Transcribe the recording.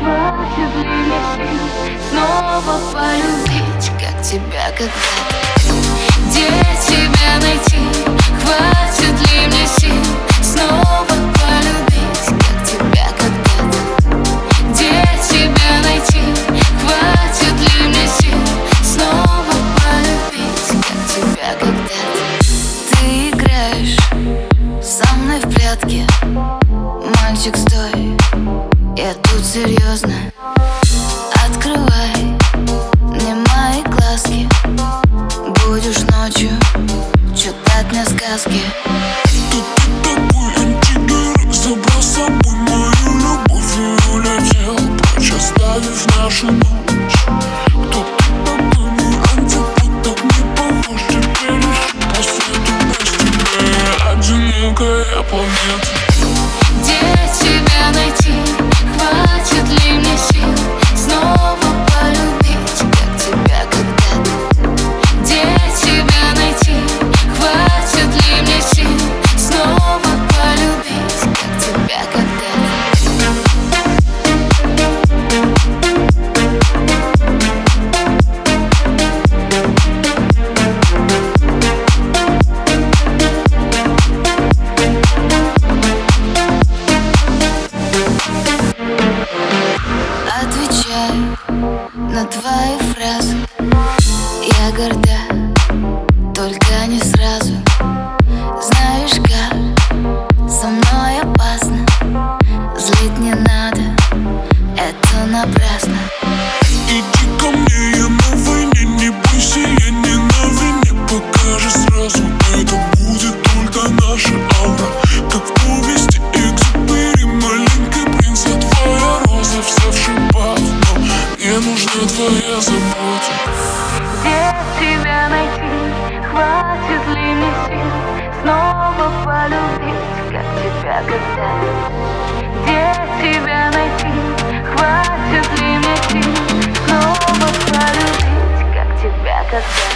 Хватит ли снова полюбить, как тебя когда Где тебя найти? Хватит ли мне сил снова полюбить, как тебя когда-то? Где тебя найти? Хватит ли мне сил снова полюбить, как тебя когда-то? Ты играешь со мной в прятки, мальчик, стой я тут серьезно на твои фразы Я горда, только не сразу. Знаешь как, со мной опасно. Злить не надо, это напрасно нужна твоя забота. Где тебя найти, хватит ли мне сил Снова полюбить, как тебя когда? Где тебя найти, хватит ли мне сил Снова полюбить, как тебя когда?